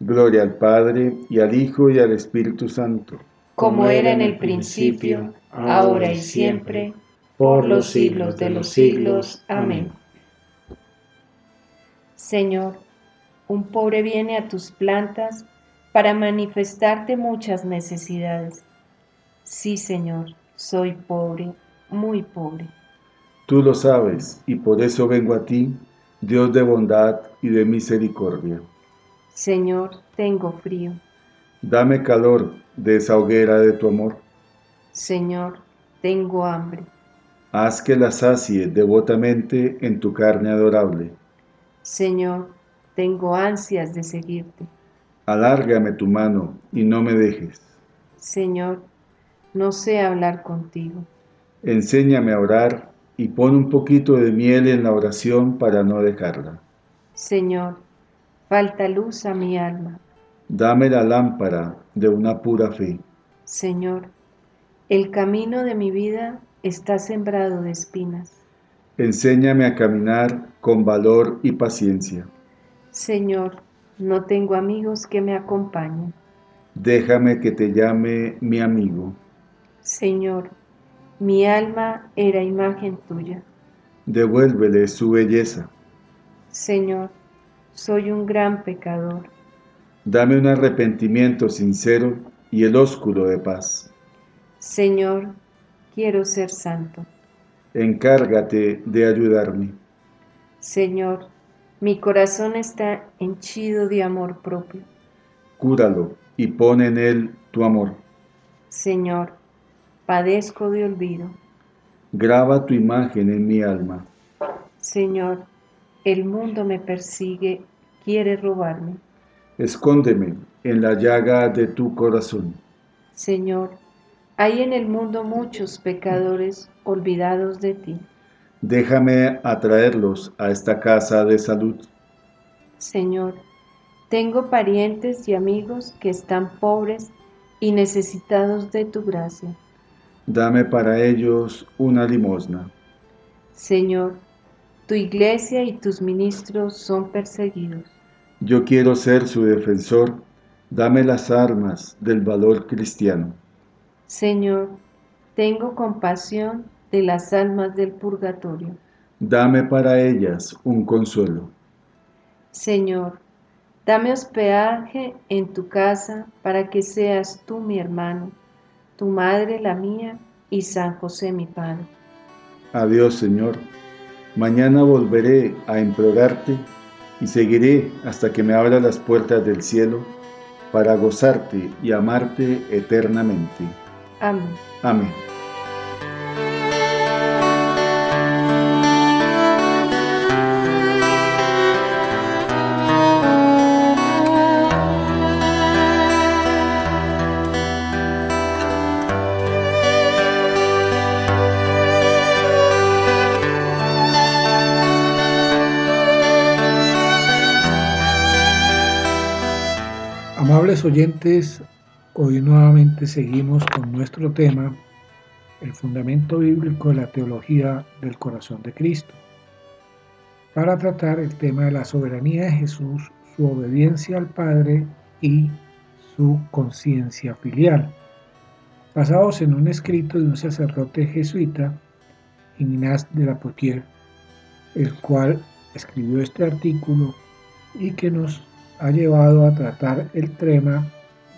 Gloria al Padre, y al Hijo, y al Espíritu Santo. Como era en el principio, ahora y siempre, por los siglos de los siglos. Amén. Señor, un pobre viene a tus plantas para manifestarte muchas necesidades. Sí, Señor, soy pobre, muy pobre. Tú lo sabes, y por eso vengo a ti Dios de bondad y de misericordia. Señor, tengo frío. Dame calor de esa hoguera de tu amor. Señor, tengo hambre. Haz que la sacie devotamente en tu carne adorable. Señor, tengo ansias de seguirte. Alárgame tu mano y no me dejes. Señor, no sé hablar contigo. Enséñame a orar y pon un poquito de miel en la oración para no dejarla. Señor, falta luz a mi alma. Dame la lámpara de una pura fe. Señor, el camino de mi vida está sembrado de espinas. Enséñame a caminar con valor y paciencia. Señor, no tengo amigos que me acompañen. Déjame que te llame mi amigo. Señor, mi alma era imagen tuya. Devuélvele su belleza. Señor, soy un gran pecador. Dame un arrepentimiento sincero y el ósculo de paz. Señor, quiero ser santo. Encárgate de ayudarme. Señor, mi corazón está henchido de amor propio. Cúralo y pon en él tu amor. Señor, padezco de olvido. Graba tu imagen en mi alma. Señor, el mundo me persigue, quiere robarme. Escóndeme en la llaga de tu corazón. Señor, hay en el mundo muchos pecadores olvidados de ti. Déjame atraerlos a esta casa de salud. Señor, tengo parientes y amigos que están pobres y necesitados de tu gracia dame para ellos una limosna. Señor, tu iglesia y tus ministros son perseguidos. Yo quiero ser su defensor, dame las armas del valor cristiano. Señor, tengo compasión de las almas del purgatorio. Dame para ellas un consuelo. Señor, dame hospedaje en tu casa para que seas tú mi hermano tu madre la mía y San José mi Padre. Adiós Señor, mañana volveré a implorarte y seguiré hasta que me abra las puertas del cielo para gozarte y amarte eternamente. Amén. Amén. Oyentes, hoy nuevamente seguimos con nuestro tema, el fundamento bíblico de la teología del corazón de Cristo, para tratar el tema de la soberanía de Jesús, su obediencia al Padre y su conciencia filial, basados en un escrito de un sacerdote jesuita, Ignace de la Potier, el cual escribió este artículo y que nos ha llevado a tratar el tema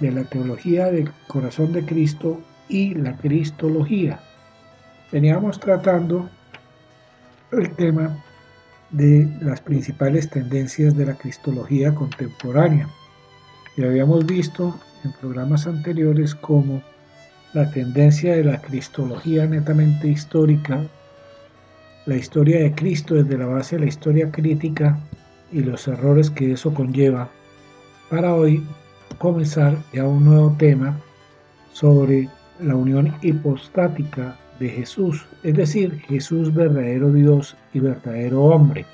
de la teología del corazón de Cristo y la cristología. Veníamos tratando el tema de las principales tendencias de la cristología contemporánea. Y habíamos visto en programas anteriores cómo la tendencia de la cristología netamente histórica, la historia de Cristo desde la base de la historia crítica y los errores que eso conlleva, para hoy comenzar ya un nuevo tema sobre la unión hipostática de Jesús, es decir, Jesús verdadero Dios y verdadero hombre,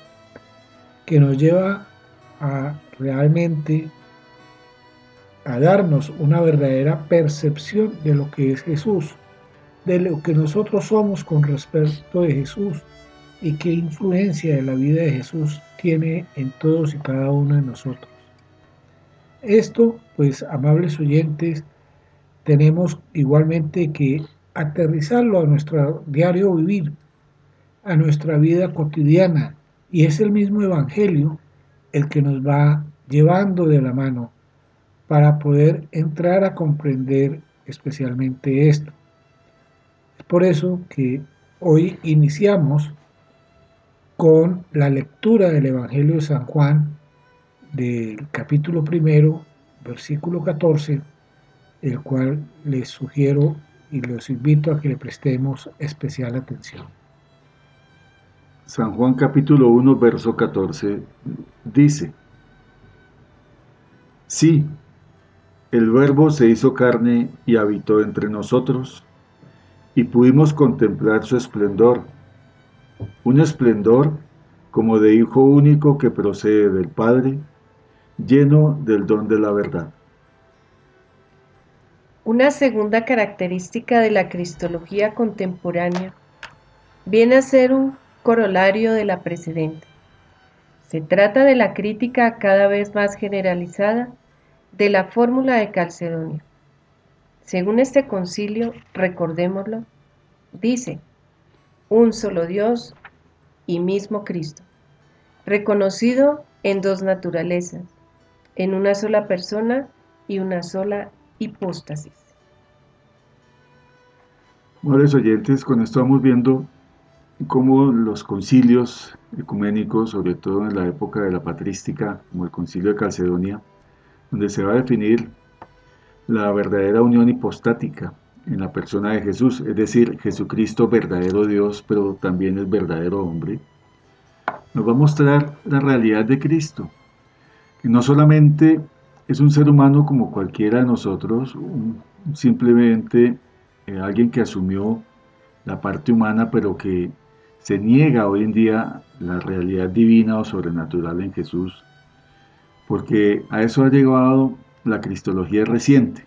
que nos lleva a realmente a darnos una verdadera percepción de lo que es Jesús, de lo que nosotros somos con respecto de Jesús y qué influencia de la vida de Jesús tiene en todos y cada uno de nosotros. Esto, pues, amables oyentes, tenemos igualmente que aterrizarlo a nuestro diario vivir, a nuestra vida cotidiana, y es el mismo Evangelio el que nos va llevando de la mano para poder entrar a comprender especialmente esto. Es por eso que hoy iniciamos con la lectura del Evangelio de San Juan del capítulo primero, versículo 14, el cual les sugiero y los invito a que le prestemos especial atención. San Juan capítulo 1, verso 14 dice, Sí, el Verbo se hizo carne y habitó entre nosotros, y pudimos contemplar su esplendor, un esplendor como de Hijo único que procede del Padre, lleno del don de la verdad. Una segunda característica de la cristología contemporánea viene a ser un corolario de la precedente. Se trata de la crítica cada vez más generalizada de la fórmula de Calcedonia. Según este concilio, recordémoslo, dice, un solo Dios y mismo Cristo, reconocido en dos naturalezas, en una sola persona y una sola hipóstasis. Amables oyentes, con esto vamos viendo cómo los concilios ecuménicos, sobre todo en la época de la patrística, como el concilio de Calcedonia, donde se va a definir la verdadera unión hipostática en la persona de Jesús, es decir, Jesucristo verdadero Dios, pero también es verdadero hombre, nos va a mostrar la realidad de Cristo, que no solamente es un ser humano como cualquiera de nosotros, simplemente eh, alguien que asumió la parte humana, pero que se niega hoy en día la realidad divina o sobrenatural en Jesús, porque a eso ha llegado la cristología reciente,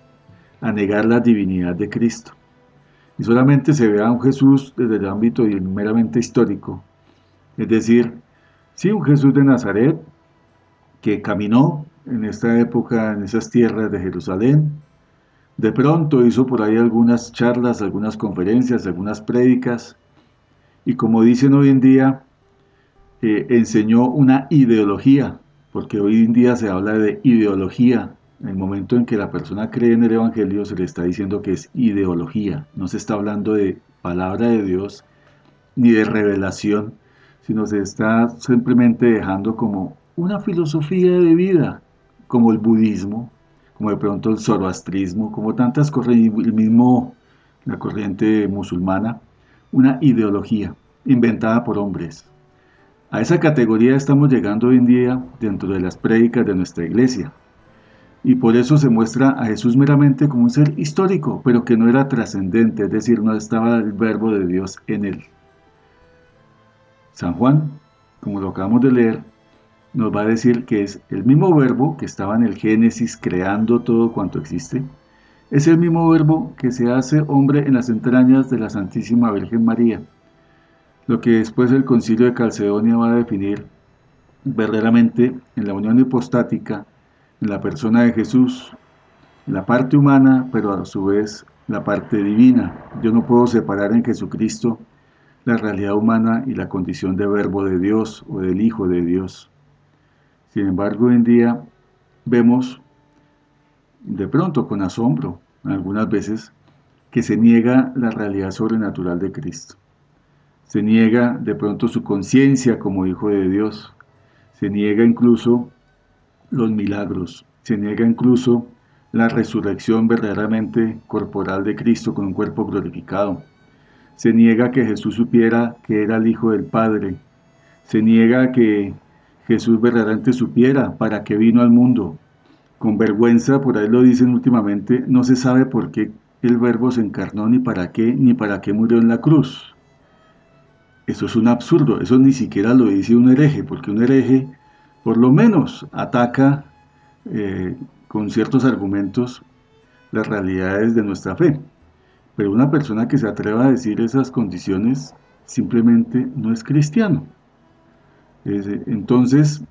a negar la divinidad de Cristo. Y solamente se ve a un Jesús desde el ámbito meramente histórico, es decir, sí, un Jesús de Nazaret que caminó en esta época en esas tierras de Jerusalén, de pronto hizo por ahí algunas charlas, algunas conferencias, algunas prédicas, y como dicen hoy en día, eh, enseñó una ideología, porque hoy en día se habla de ideología. En el momento en que la persona cree en el Evangelio se le está diciendo que es ideología, no se está hablando de palabra de Dios ni de revelación, sino se está simplemente dejando como una filosofía de vida, como el budismo, como de pronto el zoroastrismo, como tantas corrientes, el mismo, la corriente musulmana, una ideología inventada por hombres. A esa categoría estamos llegando hoy en día dentro de las prédicas de nuestra iglesia. Y por eso se muestra a Jesús meramente como un ser histórico, pero que no era trascendente, es decir, no estaba el verbo de Dios en él. San Juan, como lo acabamos de leer, nos va a decir que es el mismo verbo que estaba en el Génesis creando todo cuanto existe, es el mismo verbo que se hace hombre en las entrañas de la Santísima Virgen María lo que después el concilio de Calcedonia va a definir verdaderamente en la unión hipostática, la persona de Jesús, la parte humana, pero a su vez la parte divina. Yo no puedo separar en Jesucristo la realidad humana y la condición de verbo de Dios o del Hijo de Dios. Sin embargo, hoy en día vemos de pronto con asombro, algunas veces, que se niega la realidad sobrenatural de Cristo. Se niega de pronto su conciencia como hijo de Dios. Se niega incluso los milagros. Se niega incluso la resurrección verdaderamente corporal de Cristo con un cuerpo glorificado. Se niega que Jesús supiera que era el Hijo del Padre. Se niega que Jesús verdaderamente supiera para qué vino al mundo. Con vergüenza, por ahí lo dicen últimamente, no se sabe por qué el verbo se encarnó ni para qué, ni para qué murió en la cruz. Eso es un absurdo, eso ni siquiera lo dice un hereje, porque un hereje por lo menos ataca eh, con ciertos argumentos las realidades de nuestra fe. Pero una persona que se atreva a decir esas condiciones simplemente no es cristiano. Entonces,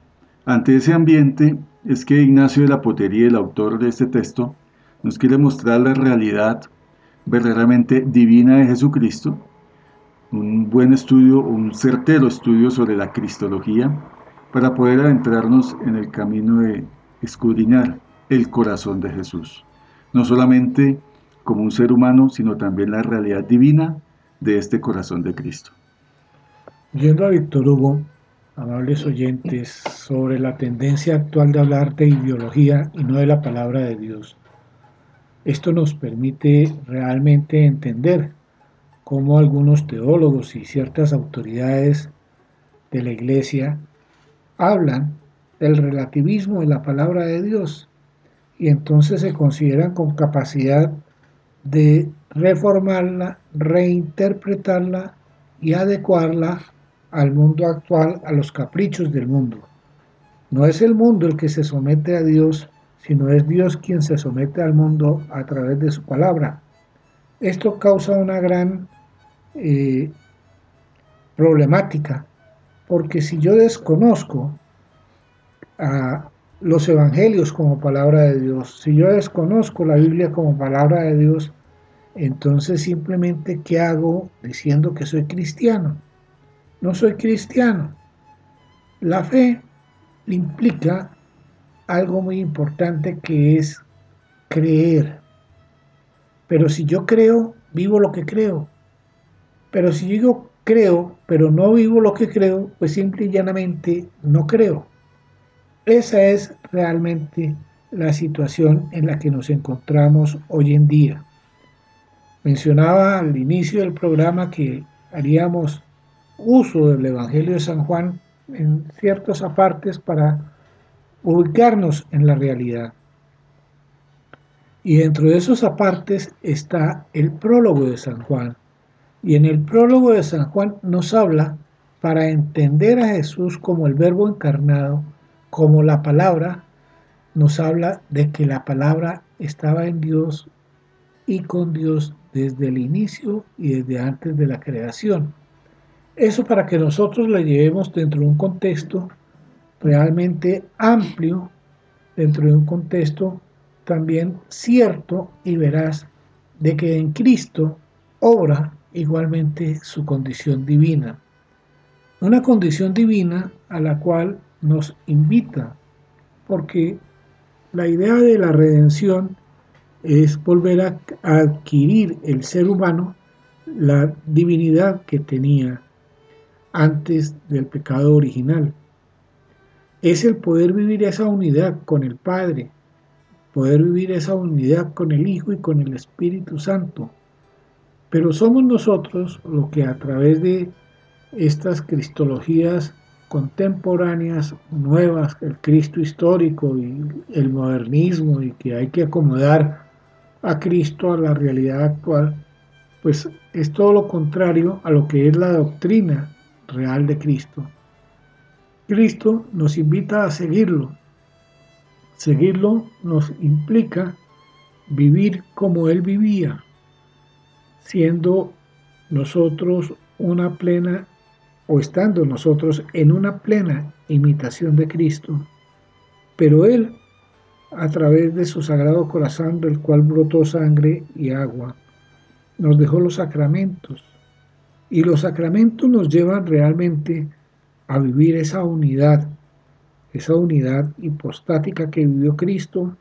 ante ese ambiente es que Ignacio de la Potería, el autor de este texto, nos quiere mostrar la realidad verdaderamente divina de Jesucristo, un buen estudio, un certero estudio sobre la cristología, para poder adentrarnos en el camino de escudriñar el corazón de Jesús, no solamente como un ser humano, sino también la realidad divina de este corazón de Cristo. Yendo a Víctor Hugo, amables oyentes, sobre la tendencia actual de hablar de ideología y no de la palabra de Dios. Esto nos permite realmente entender cómo algunos teólogos y ciertas autoridades de la Iglesia hablan del relativismo de la palabra de Dios y entonces se consideran con capacidad de reformarla, reinterpretarla y adecuarla al mundo actual, a los caprichos del mundo. No es el mundo el que se somete a Dios, sino es Dios quien se somete al mundo a través de su palabra. Esto causa una gran eh, problemática, porque si yo desconozco a los evangelios como palabra de Dios, si yo desconozco la Biblia como palabra de Dios, entonces simplemente ¿qué hago diciendo que soy cristiano? No soy cristiano. La fe implica algo muy importante que es creer. Pero si yo creo, vivo lo que creo. Pero si yo creo, pero no vivo lo que creo, pues simple y llanamente no creo. Esa es realmente la situación en la que nos encontramos hoy en día. Mencionaba al inicio del programa que haríamos uso del Evangelio de San Juan en ciertos apartes para ubicarnos en la realidad. Y dentro de esos apartes está el prólogo de San Juan. Y en el prólogo de San Juan nos habla para entender a Jesús como el verbo encarnado, como la palabra nos habla de que la palabra estaba en Dios y con Dios desde el inicio y desde antes de la creación. Eso para que nosotros la llevemos dentro de un contexto realmente amplio, dentro de un contexto también cierto y veraz de que en Cristo obra igualmente su condición divina. Una condición divina a la cual nos invita, porque la idea de la redención es volver a adquirir el ser humano la divinidad que tenía antes del pecado original. Es el poder vivir esa unidad con el Padre, poder vivir esa unidad con el Hijo y con el Espíritu Santo. Pero somos nosotros los que a través de estas cristologías contemporáneas, nuevas, el Cristo histórico y el modernismo y que hay que acomodar a Cristo a la realidad actual, pues es todo lo contrario a lo que es la doctrina real de Cristo. Cristo nos invita a seguirlo. Seguirlo nos implica vivir como Él vivía, siendo nosotros una plena o estando nosotros en una plena imitación de Cristo, pero Él, a través de su sagrado corazón del cual brotó sangre y agua, nos dejó los sacramentos, y los sacramentos nos llevan realmente a vivir esa unidad esa unidad hipostática que vivió Cristo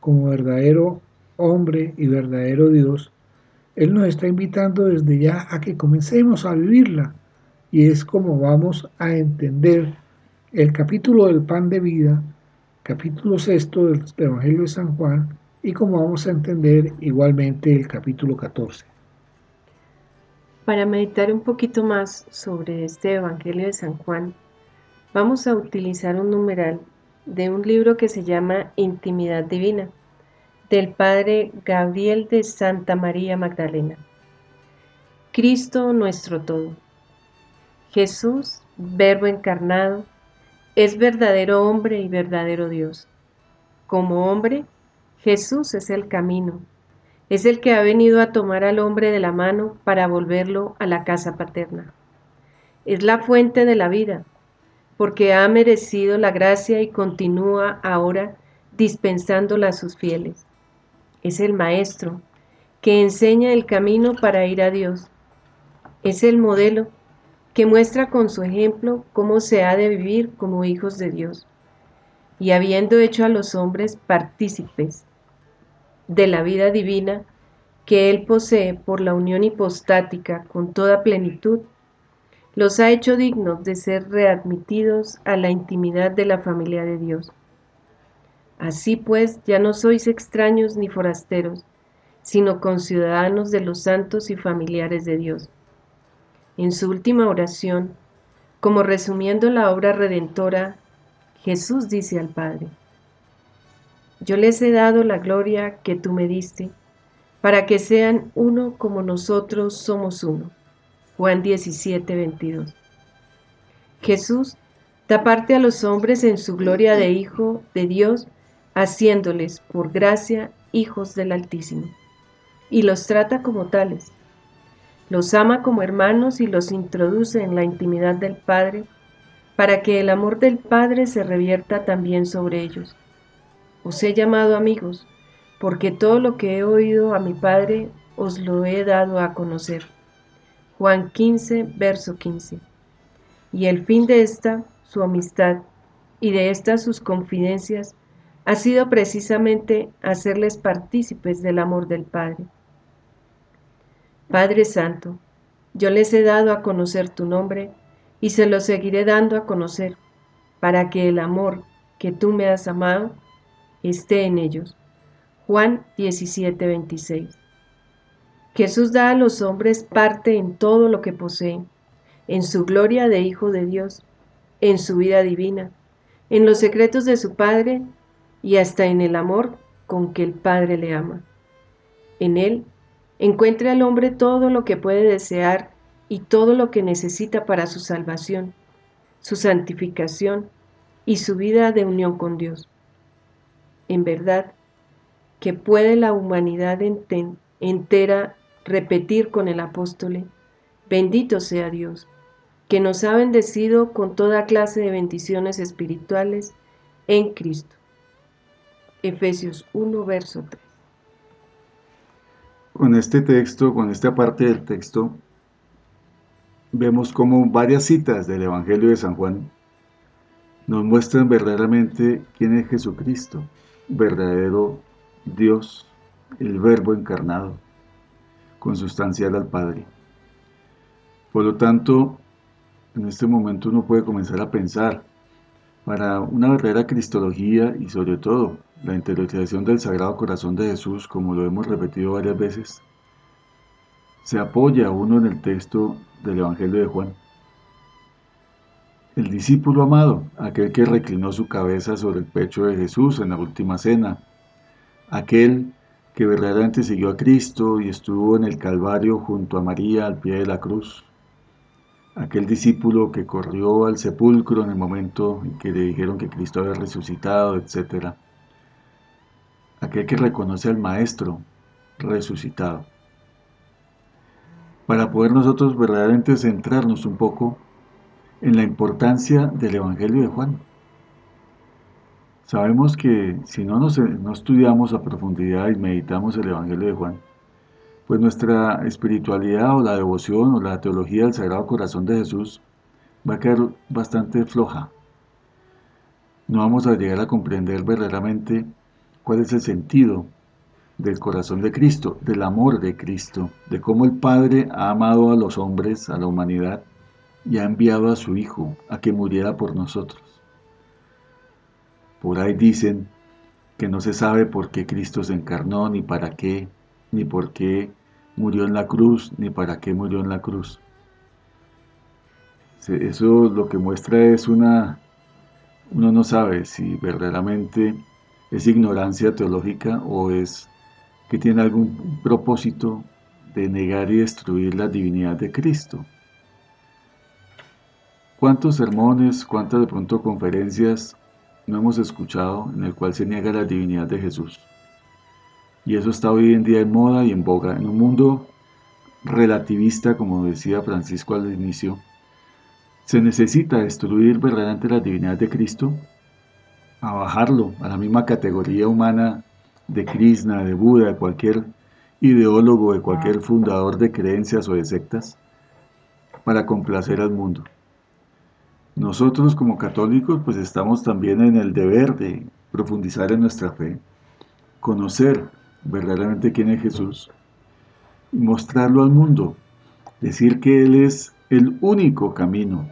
como verdadero hombre y verdadero Dios, Él nos está invitando desde ya a que comencemos a vivirla. Y es como vamos a entender el capítulo del pan de vida, capítulo sexto del Evangelio de San Juan, y como vamos a entender igualmente el capítulo 14. Para meditar un poquito más sobre este Evangelio de San Juan, vamos a utilizar un numeral de un libro que se llama Intimidad Divina, del Padre Gabriel de Santa María Magdalena. Cristo nuestro todo. Jesús, Verbo encarnado, es verdadero hombre y verdadero Dios. Como hombre, Jesús es el camino, es el que ha venido a tomar al hombre de la mano para volverlo a la casa paterna. Es la fuente de la vida, porque ha merecido la gracia y continúa ahora dispensándola a sus fieles. Es el Maestro, que enseña el camino para ir a Dios. Es el modelo, que muestra con su ejemplo cómo se ha de vivir como hijos de Dios. Y habiendo hecho a los hombres partícipes de la vida divina que Él posee por la unión hipostática con toda plenitud, los ha hecho dignos de ser readmitidos a la intimidad de la familia de Dios. Así pues, ya no sois extraños ni forasteros, sino conciudadanos de los santos y familiares de Dios. En su última oración, como resumiendo la obra redentora, Jesús dice al Padre, yo les he dado la gloria que tú me diste, para que sean uno como nosotros somos uno. Juan 17, 22. Jesús da parte a los hombres en su gloria de Hijo de Dios, haciéndoles, por gracia, hijos del Altísimo, y los trata como tales. Los ama como hermanos y los introduce en la intimidad del Padre, para que el amor del Padre se revierta también sobre ellos os he llamado amigos, porque todo lo que he oído a mi Padre os lo he dado a conocer. Juan 15, verso 15. Y el fin de esta, su amistad, y de estas sus confidencias, ha sido precisamente hacerles partícipes del amor del Padre. Padre Santo, yo les he dado a conocer tu nombre y se lo seguiré dando a conocer, para que el amor que tú me has amado esté en ellos. Juan 17, 26. Jesús da a los hombres parte en todo lo que poseen, en su gloria de Hijo de Dios, en su vida divina, en los secretos de su Padre y hasta en el amor con que el Padre le ama. En él encuentra al hombre todo lo que puede desear y todo lo que necesita para su salvación, su santificación y su vida de unión con Dios en verdad, que puede la humanidad entera repetir con el apóstol, bendito sea Dios, que nos ha bendecido con toda clase de bendiciones espirituales en Cristo. Efesios 1, verso 3. Con este texto, con esta parte del texto, vemos como varias citas del Evangelio de San Juan nos muestran verdaderamente quién es Jesucristo verdadero Dios, el Verbo encarnado, consustancial al Padre. Por lo tanto, en este momento uno puede comenzar a pensar para una verdadera cristología y sobre todo la interiorización del Sagrado Corazón de Jesús, como lo hemos repetido varias veces, se apoya uno en el texto del Evangelio de Juan. El discípulo amado, aquel que reclinó su cabeza sobre el pecho de Jesús en la última cena, aquel que verdaderamente siguió a Cristo y estuvo en el Calvario junto a María al pie de la cruz, aquel discípulo que corrió al sepulcro en el momento en que le dijeron que Cristo había resucitado, etc. Aquel que reconoce al Maestro resucitado. Para poder nosotros verdaderamente centrarnos un poco en la importancia del Evangelio de Juan. Sabemos que si no, nos, no estudiamos a profundidad y meditamos el Evangelio de Juan, pues nuestra espiritualidad o la devoción o la teología del Sagrado Corazón de Jesús va a quedar bastante floja. no vamos a llegar a comprender verdaderamente cuál es el sentido del corazón de Cristo, del amor de Cristo, de cómo el Padre ha amado a los hombres, a la humanidad, y ha enviado a su Hijo a que muriera por nosotros. Por ahí dicen que no se sabe por qué Cristo se encarnó, ni para qué, ni por qué murió en la cruz, ni para qué murió en la cruz. Eso lo que muestra es una, uno no sabe si verdaderamente es ignorancia teológica o es que tiene algún propósito de negar y destruir la divinidad de Cristo. ¿Cuántos sermones, cuántas de pronto conferencias no hemos escuchado en el cual se niega la divinidad de Jesús? Y eso está hoy en día en moda y en boga. En un mundo relativista, como decía Francisco al inicio, se necesita destruir verdaderamente la divinidad de Cristo, a bajarlo a la misma categoría humana de Krishna, de Buda, de cualquier ideólogo, de cualquier fundador de creencias o de sectas, para complacer al mundo. Nosotros como católicos pues estamos también en el deber de profundizar en nuestra fe, conocer verdaderamente quién es Jesús y mostrarlo al mundo, decir que Él es el único camino,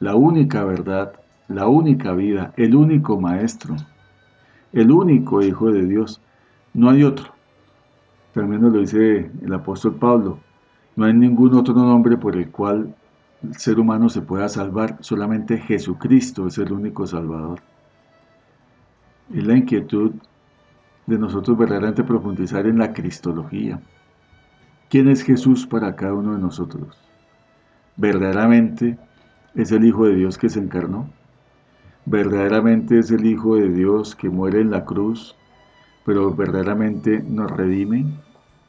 la única verdad, la única vida, el único maestro, el único Hijo de Dios. No hay otro. También nos lo dice el apóstol Pablo. No hay ningún otro nombre por el cual el ser humano se pueda salvar. Solamente Jesucristo es el único Salvador. Es la inquietud de nosotros verdaderamente profundizar en la Cristología. ¿Quién es Jesús para cada uno de nosotros? ¿Verdaderamente es el Hijo de Dios que se encarnó? verdaderamente es el Hijo de Dios que muere en la cruz, pero verdaderamente nos redime,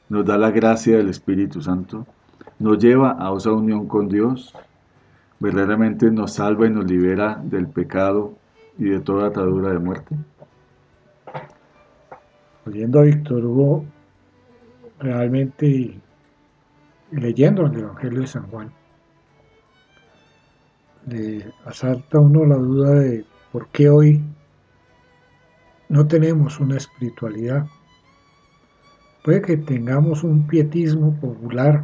nos da la gracia del Espíritu Santo, nos lleva a esa unión con Dios, verdaderamente nos salva y nos libera del pecado y de toda atadura de muerte. Oyendo a Víctor Hugo, realmente leyendo el Evangelio de San Juan, le asalta uno la duda de por qué hoy no tenemos una espiritualidad. Puede que tengamos un pietismo popular,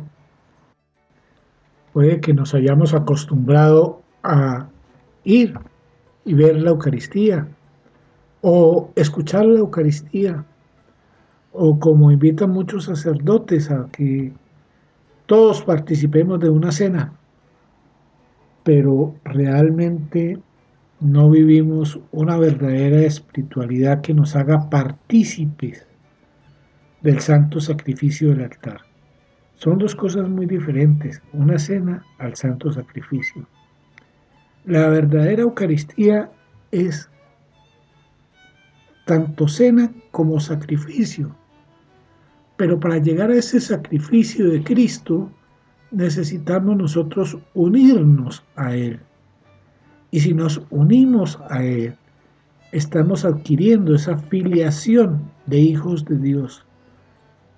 puede que nos hayamos acostumbrado a ir y ver la Eucaristía o escuchar la Eucaristía o como invitan muchos sacerdotes a que todos participemos de una cena pero realmente no vivimos una verdadera espiritualidad que nos haga partícipes del santo sacrificio del altar. Son dos cosas muy diferentes, una cena al santo sacrificio. La verdadera Eucaristía es tanto cena como sacrificio, pero para llegar a ese sacrificio de Cristo, necesitamos nosotros unirnos a Él. Y si nos unimos a Él, estamos adquiriendo esa filiación de hijos de Dios,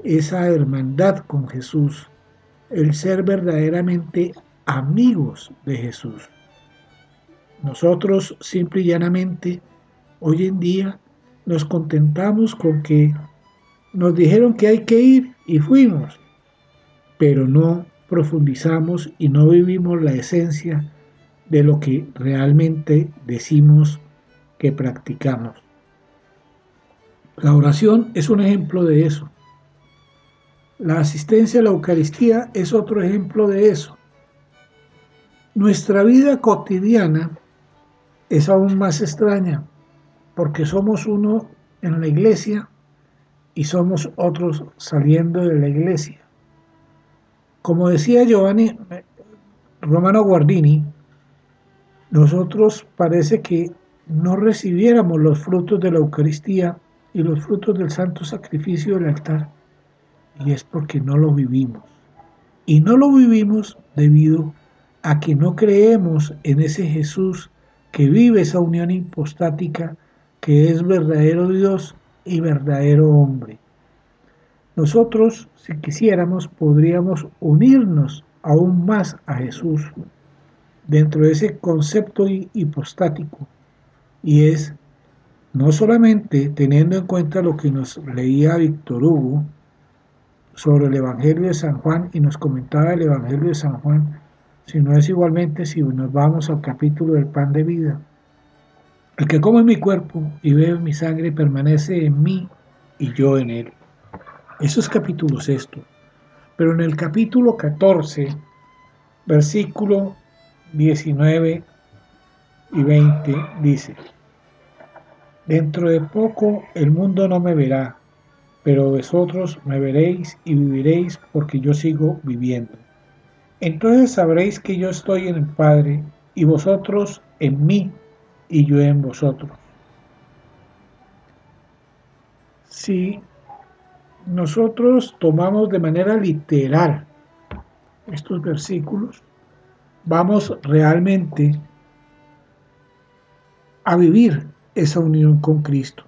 esa hermandad con Jesús, el ser verdaderamente amigos de Jesús. Nosotros simple y llanamente hoy en día nos contentamos con que nos dijeron que hay que ir y fuimos, pero no profundizamos y no vivimos la esencia de lo que realmente decimos que practicamos. La oración es un ejemplo de eso. La asistencia a la Eucaristía es otro ejemplo de eso. Nuestra vida cotidiana es aún más extraña porque somos uno en la iglesia y somos otros saliendo de la iglesia. Como decía Giovanni Romano Guardini, nosotros parece que no recibiéramos los frutos de la Eucaristía y los frutos del santo sacrificio del altar, y es porque no lo vivimos. Y no lo vivimos debido a que no creemos en ese Jesús que vive esa unión impostática, que es verdadero Dios y verdadero hombre. Nosotros, si quisiéramos, podríamos unirnos aún más a Jesús dentro de ese concepto hipostático, Y es no solamente teniendo en cuenta lo que nos leía Víctor Hugo sobre el Evangelio de San Juan y nos comentaba el Evangelio de San Juan, sino es igualmente si nos vamos al capítulo del pan de vida. El que come mi cuerpo y bebe mi sangre permanece en mí y yo en él. Eso es capítulo sexto. Pero en el capítulo 14, versículo 19 y 20 dice, Dentro de poco el mundo no me verá, pero vosotros me veréis y viviréis porque yo sigo viviendo. Entonces sabréis que yo estoy en el Padre y vosotros en mí y yo en vosotros. Si nosotros tomamos de manera literal estos versículos, vamos realmente a vivir esa unión con Cristo.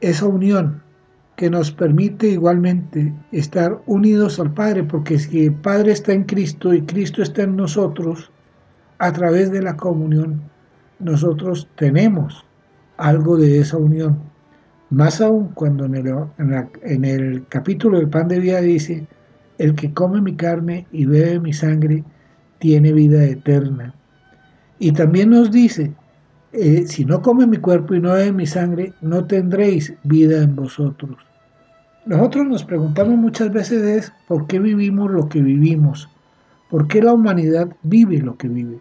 Esa unión que nos permite igualmente estar unidos al Padre, porque si el Padre está en Cristo y Cristo está en nosotros, a través de la comunión, nosotros tenemos algo de esa unión. Más aún cuando en el, el capítulo del pan de vida dice, el que come mi carne y bebe mi sangre tiene vida eterna. Y también nos dice, eh, si no come mi cuerpo y no bebe mi sangre, no tendréis vida en vosotros. Nosotros nos preguntamos muchas veces es por qué vivimos lo que vivimos, por qué la humanidad vive lo que vive.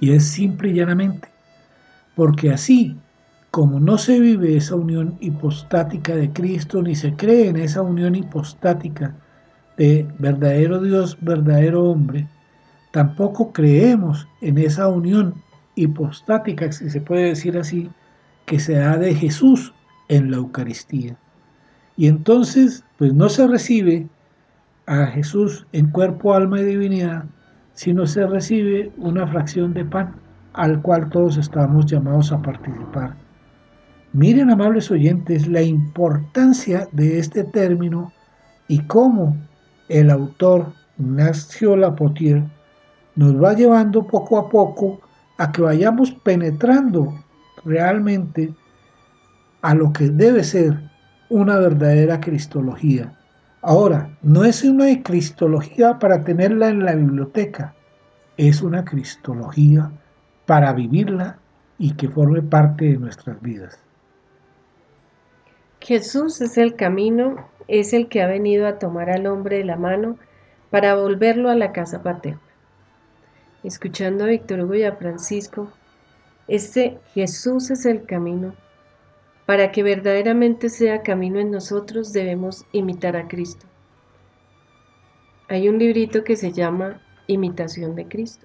Y es simple y llanamente, porque así como no se vive esa unión hipostática de Cristo, ni se cree en esa unión hipostática de verdadero Dios, verdadero hombre, tampoco creemos en esa unión hipostática, si se puede decir así, que se da de Jesús en la Eucaristía. Y entonces, pues no se recibe a Jesús en cuerpo, alma y divinidad, sino se recibe una fracción de pan al cual todos estamos llamados a participar. Miren, amables oyentes, la importancia de este término y cómo el autor Ignacio Lapotier nos va llevando poco a poco a que vayamos penetrando realmente a lo que debe ser una verdadera cristología. Ahora, no es una cristología para tenerla en la biblioteca, es una cristología para vivirla y que forme parte de nuestras vidas. Jesús es el camino, es el que ha venido a tomar al hombre de la mano para volverlo a la casa paterna escuchando a Víctor Hugo y a Francisco, este Jesús es el camino. Para que verdaderamente sea camino en nosotros debemos imitar a Cristo. Hay un librito que se llama Imitación de Cristo.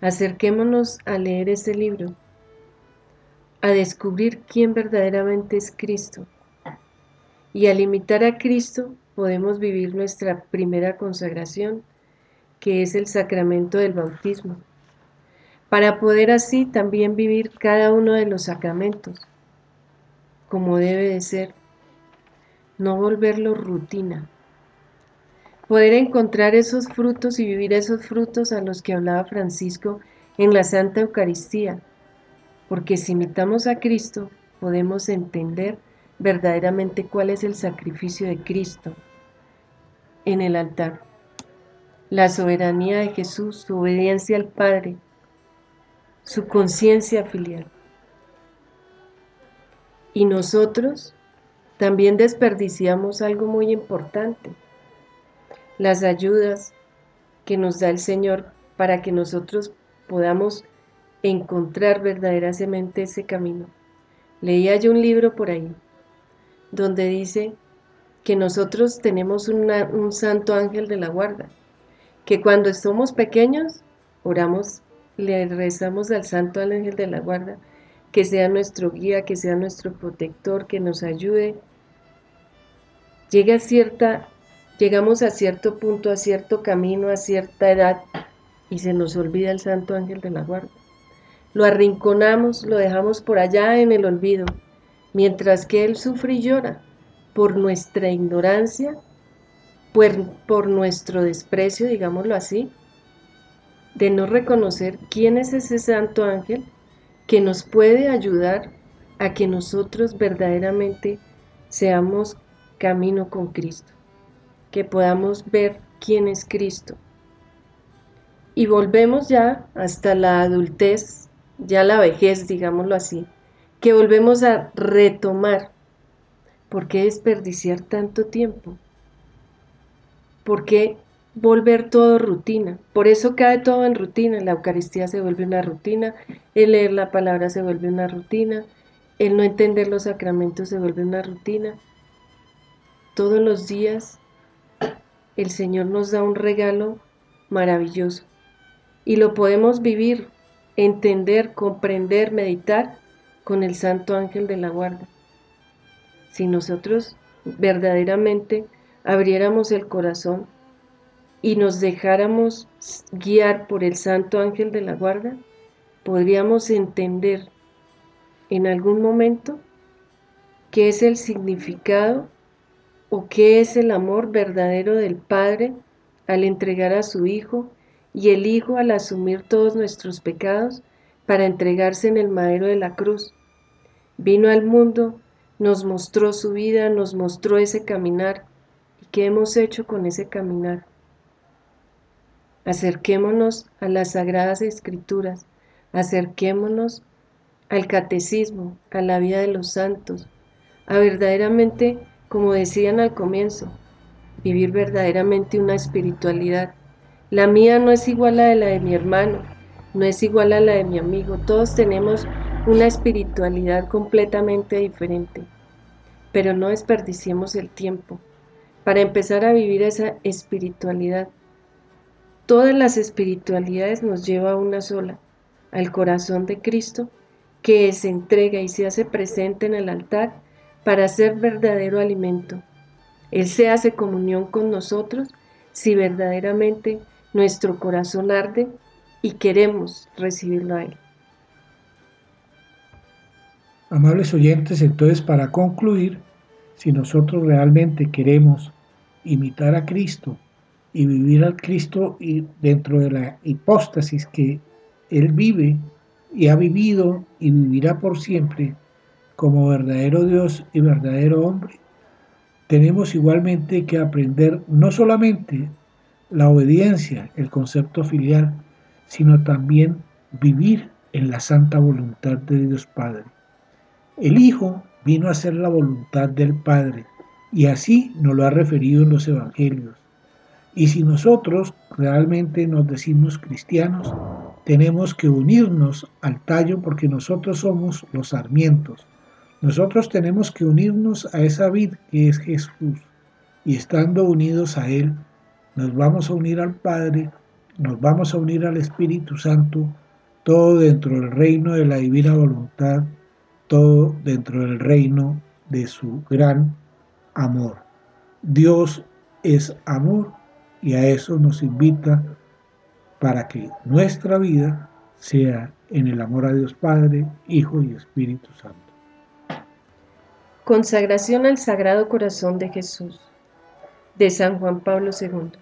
Acerquémonos a leer este libro, a descubrir quién verdaderamente es Cristo. Y al imitar a Cristo podemos vivir nuestra primera consagración que es el sacramento del bautismo, para poder así también vivir cada uno de los sacramentos, como debe de ser, no volverlo rutina, poder encontrar esos frutos y vivir esos frutos a los que hablaba Francisco en la Santa Eucaristía, porque si imitamos a Cristo podemos entender verdaderamente cuál es el sacrificio de Cristo en el altar. La soberanía de Jesús, su obediencia al Padre, su conciencia filial. Y nosotros también desperdiciamos algo muy importante, las ayudas que nos da el Señor para que nosotros podamos encontrar verdaderamente ese camino. Leía yo un libro por ahí donde dice que nosotros tenemos un santo ángel de la guarda que cuando somos pequeños, oramos, le rezamos al Santo Ángel de la Guarda, que sea nuestro guía, que sea nuestro protector, que nos ayude. Llega cierta, llegamos a cierto punto, a cierto camino, a cierta edad, y se nos olvida el Santo Ángel de la Guarda. Lo arrinconamos, lo dejamos por allá en el olvido, mientras que Él sufre y llora por nuestra ignorancia por, nuestro desprecio, digámoslo así, de no reconocer quién es ese santo ángel que nos puede ayudar a que nosotros verdaderamente seamos camino con Cristo, que podamos ver quién es Cristo. Y volvemos ya hasta la adultez, ya la vejez, digámoslo así, que volvemos a retomar. ¿Por qué desperdiciar tanto tiempo? ¿Por qué volver todo rutina? Por eso cae todo en rutina. La Eucaristía se vuelve una rutina, el leer la palabra se vuelve una rutina, el no entender los sacramentos se vuelve una rutina. Todos los días el Señor nos da un regalo maravilloso y lo podemos vivir, entender, comprender, meditar con el Santo Ángel de la Guarda. Si nosotros verdaderamente abriéramos el corazón y nos dejáramos guiar por el Santo Ángel de la Guarda, podríamos entender en algún momento qué es el significado o qué es el amor verdadero del Padre al entregar a su Hijo y el Hijo al asumir todos nuestros pecados para entregarse en el madero de la cruz. Vino al mundo, nos mostró su vida, nos mostró ese caminar. ¿Y qué hemos hecho con ese caminar? Acerquémonos a las sagradas escrituras, acerquémonos al catecismo, a la vida de los santos, a verdaderamente como decían al comienzo, vivir verdaderamente una espiritualidad. La mía no es igual a la de mi hermano, no es igual a la de mi amigo, todos tenemos una espiritualidad completamente diferente, pero no desperdiciemos el tiempo para empezar a vivir esa espiritualidad. Todas las espiritualidades nos lleva a una sola, al corazón de Cristo, que se entrega y se hace presente en el altar para ser verdadero alimento. Él se hace comunión con nosotros si verdaderamente nuestro corazón arde y queremos recibirlo a Él. Amables oyentes, entonces para concluir, si nosotros realmente queremos imitar a Cristo y vivir al Cristo y dentro de la hipóstasis que Él vive y ha vivido y vivirá por siempre, como verdadero Dios y verdadero hombre, tenemos igualmente que aprender no solamente la obediencia, el concepto filial, sino también vivir en la santa voluntad de Dios Padre. El Hijo vino a hacer la voluntad del Padre y así nos lo ha referido en los Evangelios. Y si nosotros realmente nos decimos cristianos, tenemos que unirnos al tallo porque nosotros somos los sarmientos nosotros tenemos que unirnos a esa vid que es Jesús y estando unidos a Él, nos vamos a unir al Padre, nos vamos a unir al Espíritu Santo, todo dentro del reino de la divina voluntad, todo dentro del reino de su gran amor. Dios es amor y a eso nos invita para que nuestra vida sea en el amor a Dios Padre, Hijo y Espíritu Santo. Consagración al Sagrado Corazón de Jesús, de San Juan Pablo II.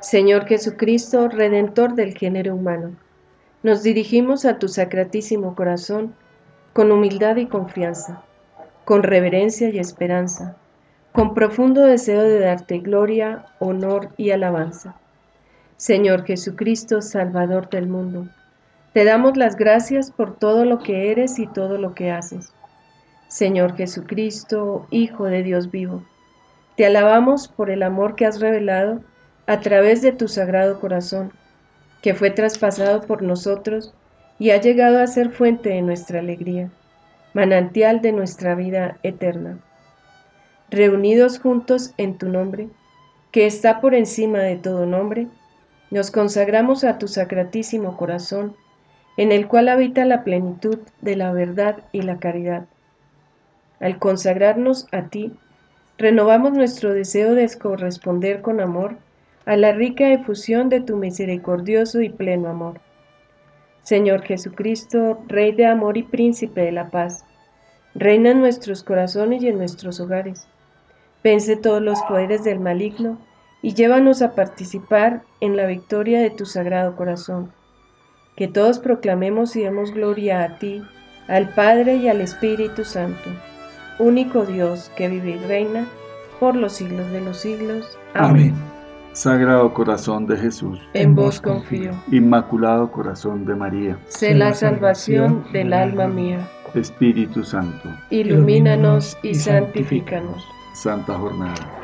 Señor Jesucristo, Redentor del género humano, nos dirigimos a tu sacratísimo corazón con humildad y confianza, con reverencia y esperanza, con profundo deseo de darte gloria, honor y alabanza. Señor Jesucristo, Salvador del mundo, te damos las gracias por todo lo que eres y todo lo que haces Señor Jesucristo, Hijo de Dios vivo. Te alabamos por el amor que has revelado a través de tu sagrado corazón, que fue traspasado por nosotros y ha llegado a ser fuente de nuestra alegría, manantial de nuestra vida eterna. Reunidos juntos en tu nombre, que está por encima de todo nombre, nos consagramos a tu sacratísimo corazón, en el cual habita la plenitud de la verdad y la caridad al consagrarnos a ti, renovamos nuestro deseo de corresponder con amor a la rica efusión de tu misericordioso y pleno amor. Señor Jesucristo, Rey de amor y Príncipe de la paz, reina en nuestros corazones y en nuestros hogares. Vence todos los poderes del maligno y llévanos a participar en la victoria de tu sagrado corazón. Que todos proclamemos y demos gloria a ti, al Padre y al Espíritu Santo, único Dios que vive y reina por los siglos de los siglos. Amén. Sagrado corazón de Jesús, en vos confío. Inmaculado corazón de María, sé la salvación del alma mía. Espíritu Santo, ilumínanos y santifícanos. Santa Jornada.